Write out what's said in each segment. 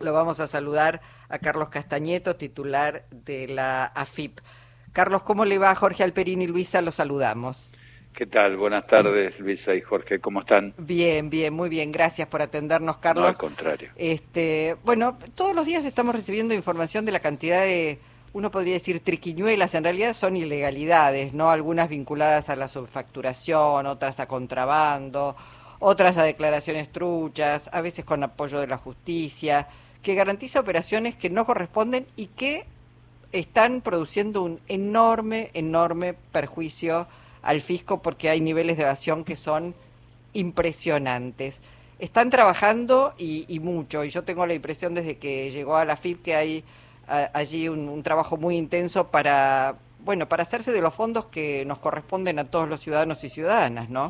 lo vamos a saludar a Carlos Castañeto, titular de la AFIP. Carlos, ¿cómo le va? Jorge Alperín y Luisa, los saludamos. ¿Qué tal? Buenas tardes, Luisa y Jorge, ¿cómo están? Bien, bien, muy bien. Gracias por atendernos, Carlos. No, al contrario. Este, bueno, todos los días estamos recibiendo información de la cantidad de, uno podría decir, triquiñuelas, en realidad son ilegalidades, ¿no? Algunas vinculadas a la subfacturación, otras a contrabando, otras a declaraciones truchas, a veces con apoyo de la justicia, que garantiza operaciones que no corresponden y que están produciendo un enorme, enorme perjuicio al fisco porque hay niveles de evasión que son impresionantes. Están trabajando y, mucho, y yo tengo la impresión desde que llegó a la FIP que hay allí un, trabajo muy intenso para, bueno, para hacerse de los fondos que nos corresponden a todos los ciudadanos y ciudadanas, ¿no?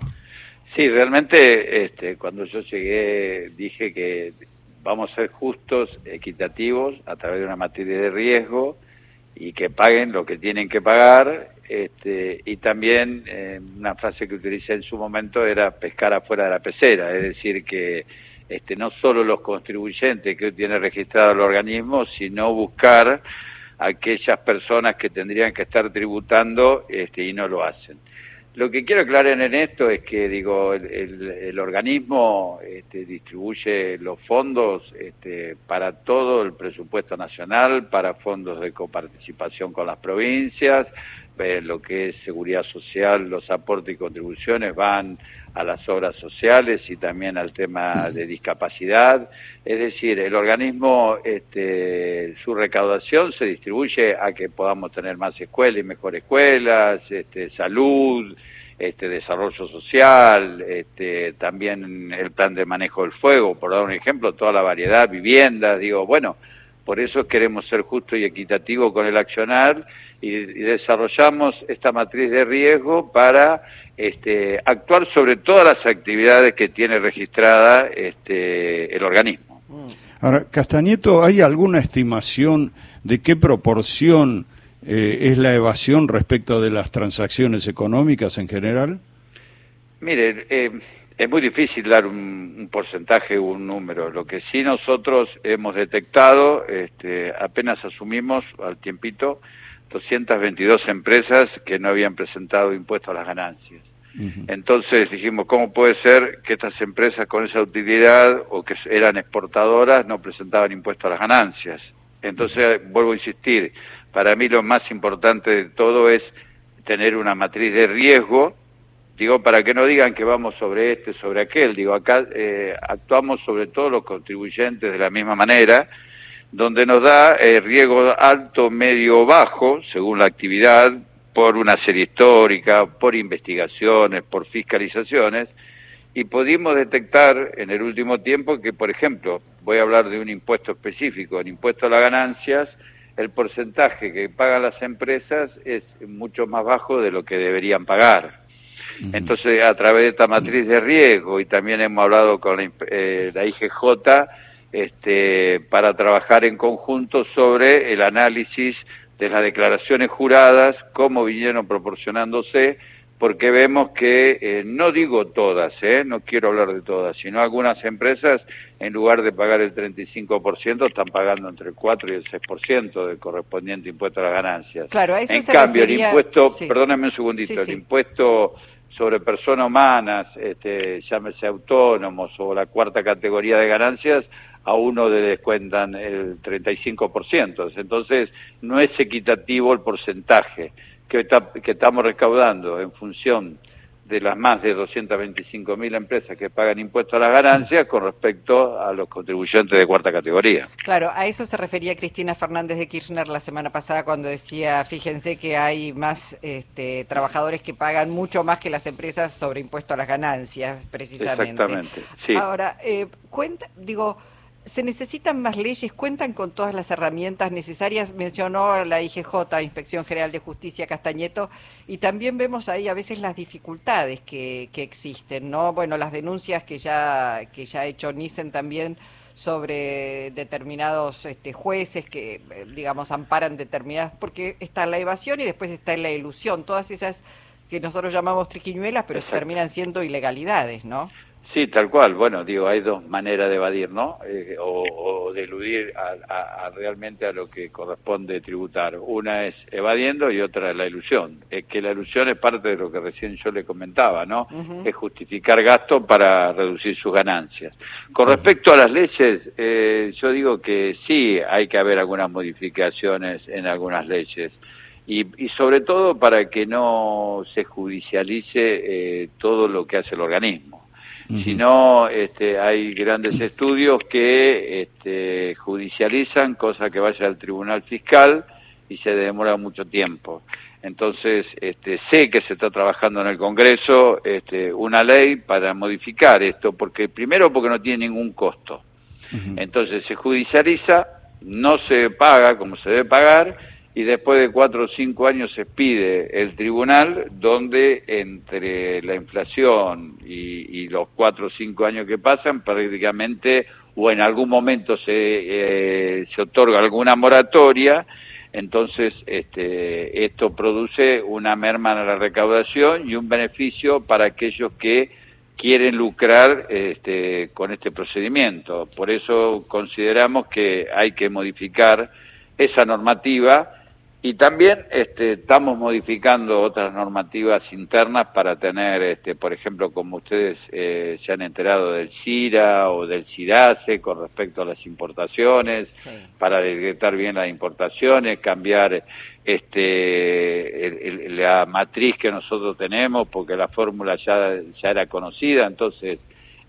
Sí, realmente este, cuando yo llegué dije que vamos a ser justos, equitativos, a través de una materia de riesgo y que paguen lo que tienen que pagar este, y también eh, una frase que utilicé en su momento era pescar afuera de la pecera, es decir, que este, no solo los contribuyentes que tiene registrado el organismo, sino buscar aquellas personas que tendrían que estar tributando este, y no lo hacen. Lo que quiero aclarar en esto es que digo el, organismo este, distribuye los fondos este, para todo el presupuesto nacional, para fondos de coparticipación con las provincias, lo que es seguridad social, los aportes y contribuciones van a las obras sociales y también al tema de discapacidad. Es decir, el organismo, este, su recaudación se distribuye a que podamos tener más escuelas y mejores escuelas, este, salud, este, desarrollo social, este, también el plan de manejo del fuego, por dar un ejemplo, toda la variedad, viviendas, digo, bueno, por eso queremos ser justo y equitativo con el accionar y, desarrollamos esta matriz de riesgo para este, actuar sobre todas las actividades que tiene registrada este, el organismo. Ahora, Castañeto, ¿hay alguna estimación de qué proporción eh, es la evasión respecto de las transacciones económicas en general? Mire, eh, es muy difícil dar un, porcentaje o un número. Lo que sí nosotros hemos detectado, este, apenas asumimos al tiempito, 222 empresas que no habían presentado impuesto a las ganancias. Entonces dijimos, ¿cómo puede ser que estas empresas con esa utilidad o que eran exportadoras no presentaban impuesto a las ganancias? Entonces, vuelvo a insistir, para mí lo más importante de todo es tener una matriz de riesgo digo, para que no digan que vamos sobre este, sobre aquel, digo, acá eh, actuamos sobre todos los contribuyentes de la misma manera, donde nos da eh, riesgo alto, medio, bajo, según la actividad, por una serie histórica, por investigaciones, por fiscalizaciones, y pudimos detectar en el último tiempo que, por ejemplo, voy a hablar de un impuesto específico, el impuesto a las ganancias, el porcentaje que pagan las empresas es mucho más bajo de lo que deberían pagar. Entonces, a través de esta matriz de riesgo y también hemos hablado con la, eh, IGJ este, para trabajar en conjunto sobre el análisis de las declaraciones juradas, cómo vinieron proporcionándose, porque vemos que, eh, no digo todas, eh, no quiero hablar de todas, sino algunas empresas, en lugar de pagar el 35%, están pagando entre el 4 y el 6% del correspondiente impuesto a las ganancias. Claro, eso en cambio, el impuesto, perdónenme un segundito, el impuesto sobre personas humanas, este, llámese autónomos o la cuarta categoría de ganancias, a uno le descuentan el 35%. Entonces, no es equitativo el porcentaje que, que estamos recaudando en función de las más de 225 mil empresas que pagan impuestos a las ganancias con respecto a los contribuyentes de cuarta categoría. Claro, a eso se refería Cristina Fernández de Kirchner la semana pasada cuando decía, fíjense que hay más este, trabajadores que pagan mucho más que las empresas sobre impuesto a las ganancias, precisamente. Exactamente, sí. Ahora, eh, cuenta, digo se necesitan más leyes, cuentan con todas las herramientas necesarias, mencionó la IGJ, Inspección General de Justicia Castañeto, y también vemos ahí a veces las dificultades que, que existen, ¿no? Bueno, las denuncias que ya, que ya ha hecho Nissen también sobre determinados este, jueces que, digamos, amparan determinadas, porque está la evasión y después está la ilusión, todas esas que nosotros llamamos triquiñuelas, pero terminan siendo ilegalidades, ¿no? Sí, tal cual. Bueno, digo, hay dos maneras de evadir, ¿no? Eh, o, de eludir a, realmente a lo que corresponde tributar. Una es evadiendo y otra es la ilusión. Es que la ilusión es parte de lo que recién yo le comentaba, ¿no? Es justificar gasto para reducir sus ganancias. Con respecto a las leyes, eh, yo digo que sí hay que haber algunas modificaciones en algunas leyes. Y, sobre todo para que no se judicialice eh, todo lo que hace el organismo si no, este, hay grandes estudios que este, judicializan, cosa que vaya al tribunal fiscal y se demora mucho tiempo. Entonces, este, sé que se está trabajando en el Congreso este, una ley para modificar esto, porque primero porque no tiene ningún costo. Entonces se judicializa, no se paga como se debe pagar y después de cuatro o cinco años se pide el tribunal donde entre la inflación y, los cuatro o cinco años que pasan prácticamente o en algún momento se, eh, se otorga alguna moratoria entonces este, esto produce una merma en la recaudación y un beneficio para aquellos que quieren lucrar este, con este procedimiento. Por eso consideramos que hay que modificar esa normativa y también este, estamos modificando otras normativas internas para tener, este, por ejemplo, como ustedes eh, se han enterado del CIRA o del CIRASE con respecto a las importaciones, para detectar bien las importaciones, cambiar este, la matriz que nosotros tenemos, porque la fórmula ya, ya era conocida, entonces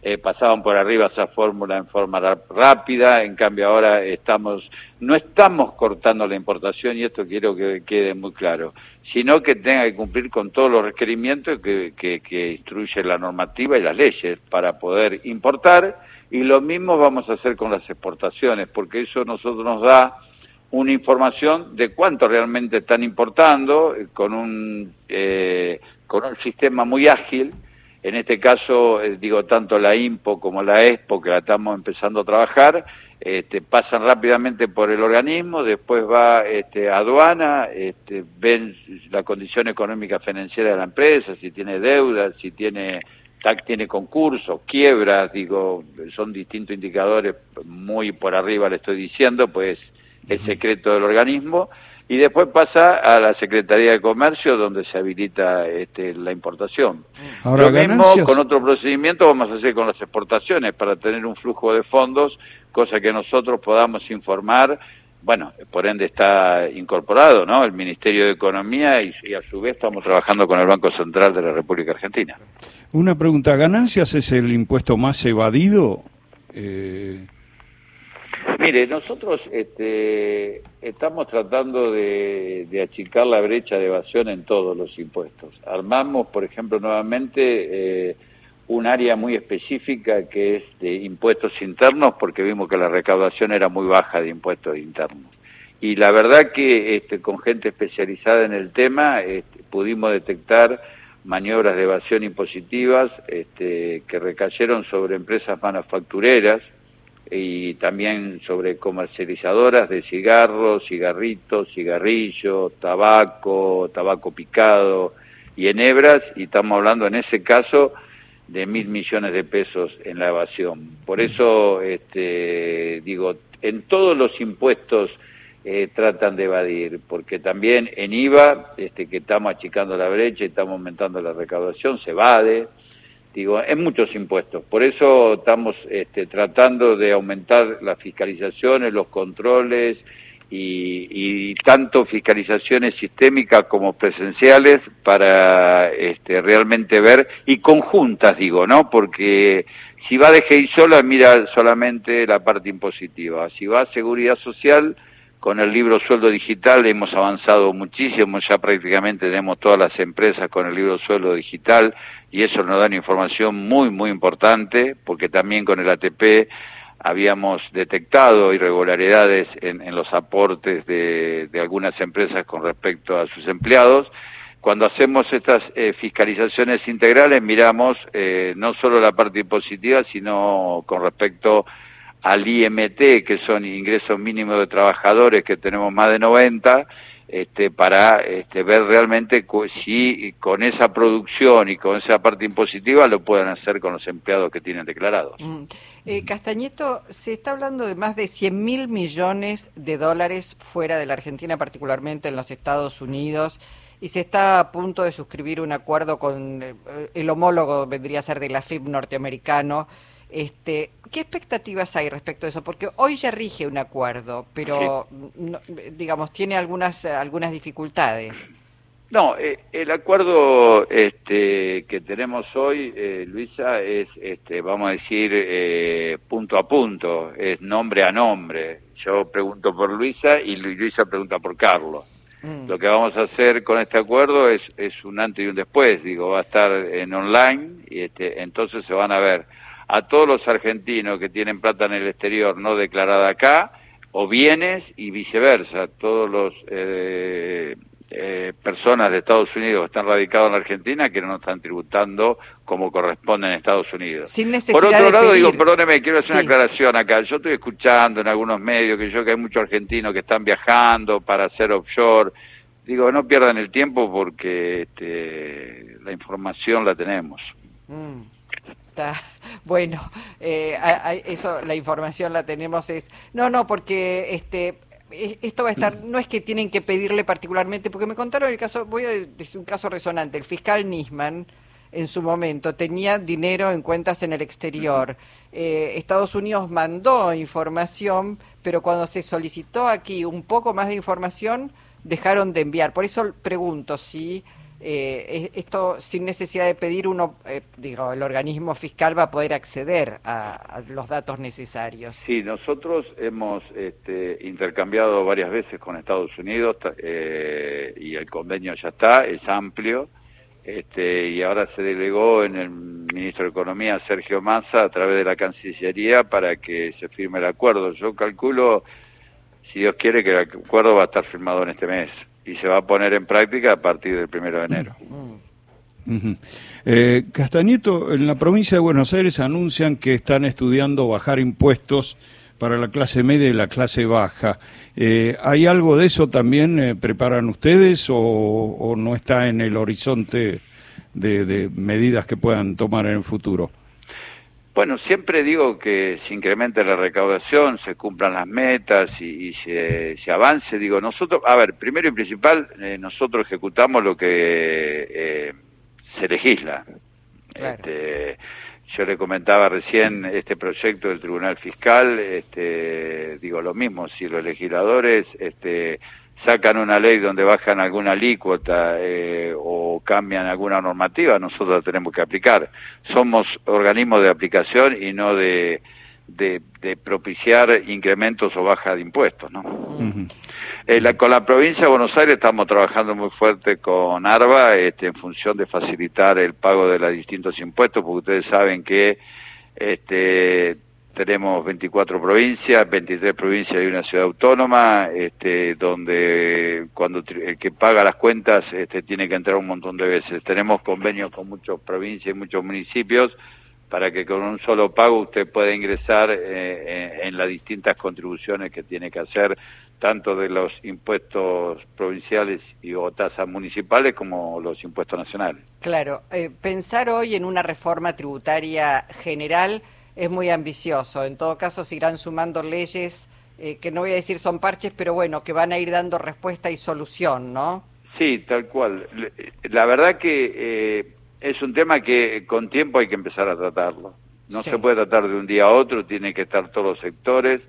eh, pasaban por arriba esa fórmula en forma rápida, en cambio ahora estamos, no estamos cortando la importación y esto quiero que quede muy claro, sino que tenga que cumplir con todos los requerimientos que, que, instruye la normativa y las leyes para poder importar y lo mismo vamos a hacer con las exportaciones, porque eso nosotros nos da una información de cuánto realmente están importando eh, con un, eh, con un sistema muy ágil en este caso, eh, digo, tanto la IMPO como la EXPO, que la estamos empezando a trabajar, este, pasan rápidamente por el organismo, después va este, a aduana, este, ven la condición económica financiera de la empresa, si tiene deudas, si tiene TAC tiene concursos, quiebras, digo, son distintos indicadores, muy por arriba le estoy diciendo, pues el secreto del organismo, y después pasa a la Secretaría de Comercio donde se habilita este, la importación. Ahora, Lo mismo con otro procedimiento vamos a hacer con las exportaciones para tener un flujo de fondos, cosa que nosotros podamos informar. Bueno, por ende está incorporado, ¿no? El Ministerio de Economía y, y a su vez estamos trabajando con el Banco Central de la República Argentina. Una pregunta, ¿ganancias es el impuesto más evadido? Eh... Mire, nosotros este, estamos tratando de, achicar la brecha de evasión en todos los impuestos. Armamos, por ejemplo, nuevamente eh, un área muy específica que es de impuestos internos porque vimos que la recaudación era muy baja de impuestos internos. Y la verdad que este, con gente especializada en el tema este, pudimos detectar maniobras de evasión impositivas este, que recayeron sobre empresas manufactureras, y también sobre comercializadoras de cigarros, cigarritos, cigarrillos, tabaco, tabaco picado y enhebras, y estamos hablando en ese caso de mil millones de pesos en la evasión. Por eso, este, digo, en todos los impuestos eh, tratan de evadir, porque también en IVA, este, que estamos achicando la brecha y estamos aumentando la recaudación, se evade, digo, en muchos impuestos. Por eso estamos este, tratando de aumentar las fiscalizaciones, los controles y, tanto fiscalizaciones sistémicas como presenciales para este, realmente ver y conjuntas, digo, ¿no? Porque si va de GEI sola, mira solamente la parte impositiva. Si va a seguridad social, con el libro Sueldo Digital hemos avanzado muchísimo, ya prácticamente tenemos todas las empresas con el libro Sueldo Digital y eso nos da una información muy, muy importante, porque también con el ATP habíamos detectado irregularidades en, los aportes de, algunas empresas con respecto a sus empleados. Cuando hacemos estas eh, fiscalizaciones integrales miramos eh, no solo la parte impositiva, sino con respecto al IMT, que son ingresos mínimos de trabajadores, que tenemos más de 90, este, para este, ver realmente si con esa producción y con esa parte impositiva lo pueden hacer con los empleados que tienen declarados. Mm. Eh, Castañeto, se está hablando de más de 100 mil millones de dólares fuera de la Argentina, particularmente en los Estados Unidos, y se está a punto de suscribir un acuerdo con eh, el homólogo, vendría a ser de la FIB norteamericano, este, ¿Qué expectativas hay respecto a eso? Porque hoy ya rige un acuerdo, pero digamos tiene algunas algunas dificultades. No, eh, el acuerdo este, que tenemos hoy, eh, Luisa, es, este, vamos a decir, eh, punto a punto, es nombre a nombre. Yo pregunto por Luisa y Luisa pregunta por Carlos. Mm. Lo que vamos a hacer con este acuerdo es, es un antes y un después, digo, va a estar en online y este, entonces se van a ver a todos los argentinos que tienen plata en el exterior no declarada acá, o bienes y viceversa, todos los eh, eh, personas de Estados Unidos que están radicados en la Argentina que no están tributando como corresponde en Estados Unidos. Sin Por otro lado, digo, perdóneme, quiero hacer una aclaración acá. Yo estoy escuchando en algunos medios que yo que hay muchos argentinos que están viajando para hacer offshore. Digo, no pierdan el tiempo porque este, la información la tenemos. Mm. Bueno, eh, eso, la información la tenemos es... No, no, porque este e, esto va a estar, no es que tienen que pedirle particularmente, porque me contaron el caso, voy a decir un caso resonante, el fiscal Nisman en su momento tenía dinero en cuentas en el exterior. Eh, Estados Unidos mandó información, pero cuando se solicitó aquí un poco más de información, dejaron de enviar. Por eso pregunto si eh, esto sin necesidad de pedir uno, eh, digo, el organismo fiscal va a poder acceder a, los datos necesarios. Sí, nosotros hemos este, intercambiado varias veces con Estados Unidos eh, y el convenio ya está, es amplio. Este, y ahora se delegó en el ministro de Economía, Sergio Massa, a través de la Cancillería para que se firme el acuerdo. Yo calculo, si Dios quiere, que el acuerdo va a estar firmado en este mes y se va a poner en práctica a partir del primero de enero. Eh, Castañeto, en la provincia de Buenos Aires anuncian que están estudiando bajar impuestos para la clase media y la clase baja. Eh, ¿Hay algo de eso también eh, preparan ustedes o, no está en el horizonte de medidas que puedan tomar en el futuro? Bueno, siempre digo que se incremente la recaudación, se cumplan las metas y, se, avance. Digo, nosotros, a ver, primero y principal, eh, nosotros ejecutamos lo que eh, se legisla. Este, yo le comentaba recién este proyecto del Tribunal Fiscal, este, digo lo mismo, si los legisladores este, sacan una ley donde bajan alguna alícuota eh, o cambian alguna normativa, nosotros la tenemos que aplicar. Somos organismos de aplicación y no de, de, propiciar incrementos o baja de impuestos. ¿no? Eh, con la provincia de Buenos Aires estamos trabajando muy fuerte con ARBA este, en función de facilitar el pago de los distintos impuestos, porque ustedes saben que este, tenemos 24 provincias, 23 provincias y una ciudad autónoma, este, donde cuando el que paga las cuentas este, tiene que entrar un montón de veces. Tenemos convenios con muchas provincias y muchos municipios para que con un solo pago usted pueda ingresar eh, en las distintas contribuciones que tiene que hacer, tanto de los impuestos provinciales y o tasas municipales como los impuestos nacionales. Claro, eh, pensar hoy en una reforma tributaria general es muy ambicioso. En todo caso, se irán sumando leyes eh, que no voy a decir son parches, pero bueno, que van a ir dando respuesta y solución, ¿no? Sí, tal cual. La verdad que eh, es un tema que con tiempo hay que empezar a tratarlo. No se puede tratar de un día a otro, tiene que estar todos los sectores.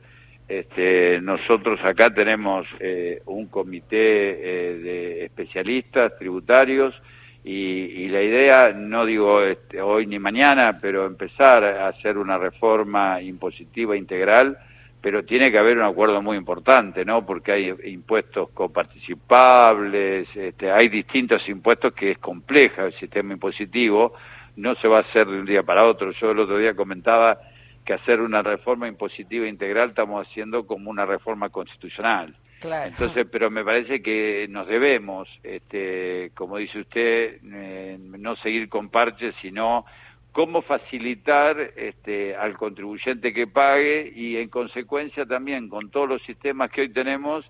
Este, nosotros acá tenemos eh, un comité de especialistas tributarios y, la idea, no digo este, hoy ni mañana, pero empezar a hacer una reforma impositiva integral, pero tiene que haber un acuerdo muy importante, ¿no? Porque hay impuestos coparticipables, este, hay distintos impuestos que es compleja el sistema impositivo, no se va a hacer de un día para otro. Yo el otro día comentaba que hacer una reforma impositiva integral estamos haciendo como una reforma constitucional. Entonces, pero me parece que nos debemos, este, como dice usted, eh, no seguir con parches, sino cómo facilitar este, al contribuyente que pague y en consecuencia también con todos los sistemas que hoy tenemos,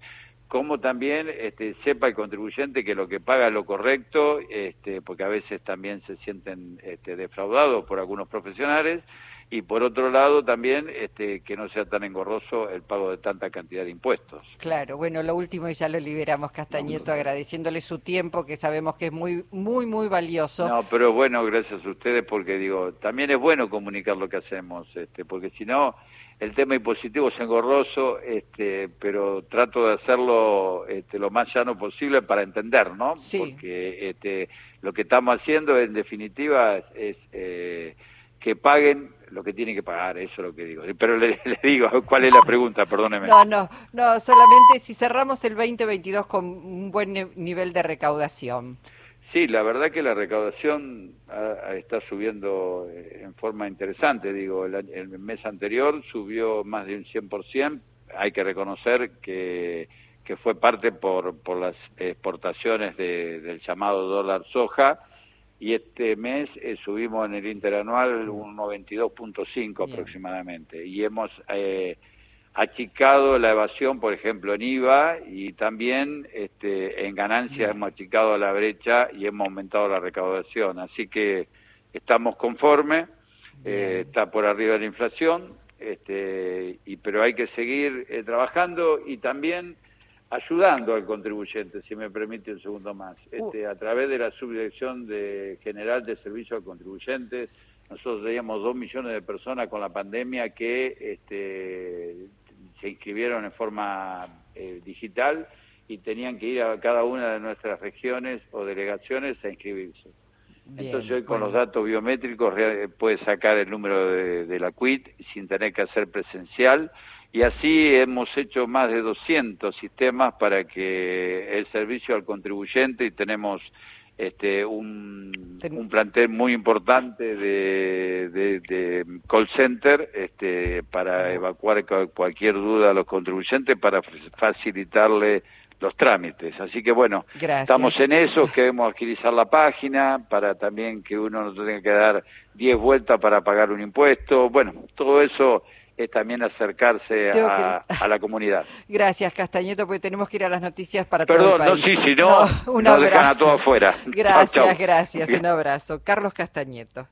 como también este, sepa el contribuyente que lo que paga es lo correcto, este, porque a veces también se sienten este, defraudados por algunos profesionales, y por otro lado también este, que no sea tan engorroso el pago de tanta cantidad de impuestos. Claro, bueno, lo último y ya lo liberamos, Castañeto, agradeciéndole su tiempo, que sabemos que es muy, muy, muy valioso. No, pero bueno, gracias a ustedes, porque digo, también es bueno comunicar lo que hacemos, este, porque si no el tema impositivo es engorroso, este, pero trato de hacerlo este, lo más llano posible para entender, ¿no? Sí. Porque este, lo que estamos haciendo, en definitiva, es, eh, que paguen lo que tienen que pagar, eso es lo que digo. Pero le, digo, ¿cuál es la pregunta? Perdóneme. No, no, no, solamente si cerramos el 2022 con un buen nivel de recaudación. Sí, la verdad que la recaudación está subiendo eh, en forma interesante. Digo, el, mes anterior subió más de un 100%. Hay que reconocer que, que fue parte por, por las exportaciones del llamado dólar soja. Y este mes eh, subimos en el interanual un 92.5 aproximadamente. Y hemos... Eh, achicado la evasión, por ejemplo, en IVA y también este, en ganancias hemos achicado la brecha y hemos aumentado la recaudación. Así que estamos conformes, eh, está por arriba de la inflación, este, y, pero hay que seguir eh, trabajando y también ayudando al contribuyente, si me permite un segundo más, uh. este, a través de la Subdirección de General de Servicio al Contribuyente. Nosotros teníamos dos millones de personas con la pandemia que este, se inscribieron en forma eh, digital y tenían que ir a cada una de nuestras regiones o delegaciones a inscribirse. Entonces hoy con los datos biométricos puede sacar el número de, la CUIT sin tener que hacer presencial y así hemos hecho más de 200 sistemas para que el servicio al contribuyente y tenemos este, un, un plantel muy importante de, de, call center este, para evacuar cualquier duda a los contribuyentes para facilitarle los trámites. Así que bueno, estamos en eso, queremos agilizar la página para también que uno no tenga que dar 10 vueltas para pagar un impuesto. Bueno, todo eso es también acercarse a, la comunidad. Gracias, Castañeto, porque tenemos que ir a las noticias para todo el país. no, sí, si no, un nos dejan a todos afuera. Gracias, gracias, un abrazo. Carlos Castañeto.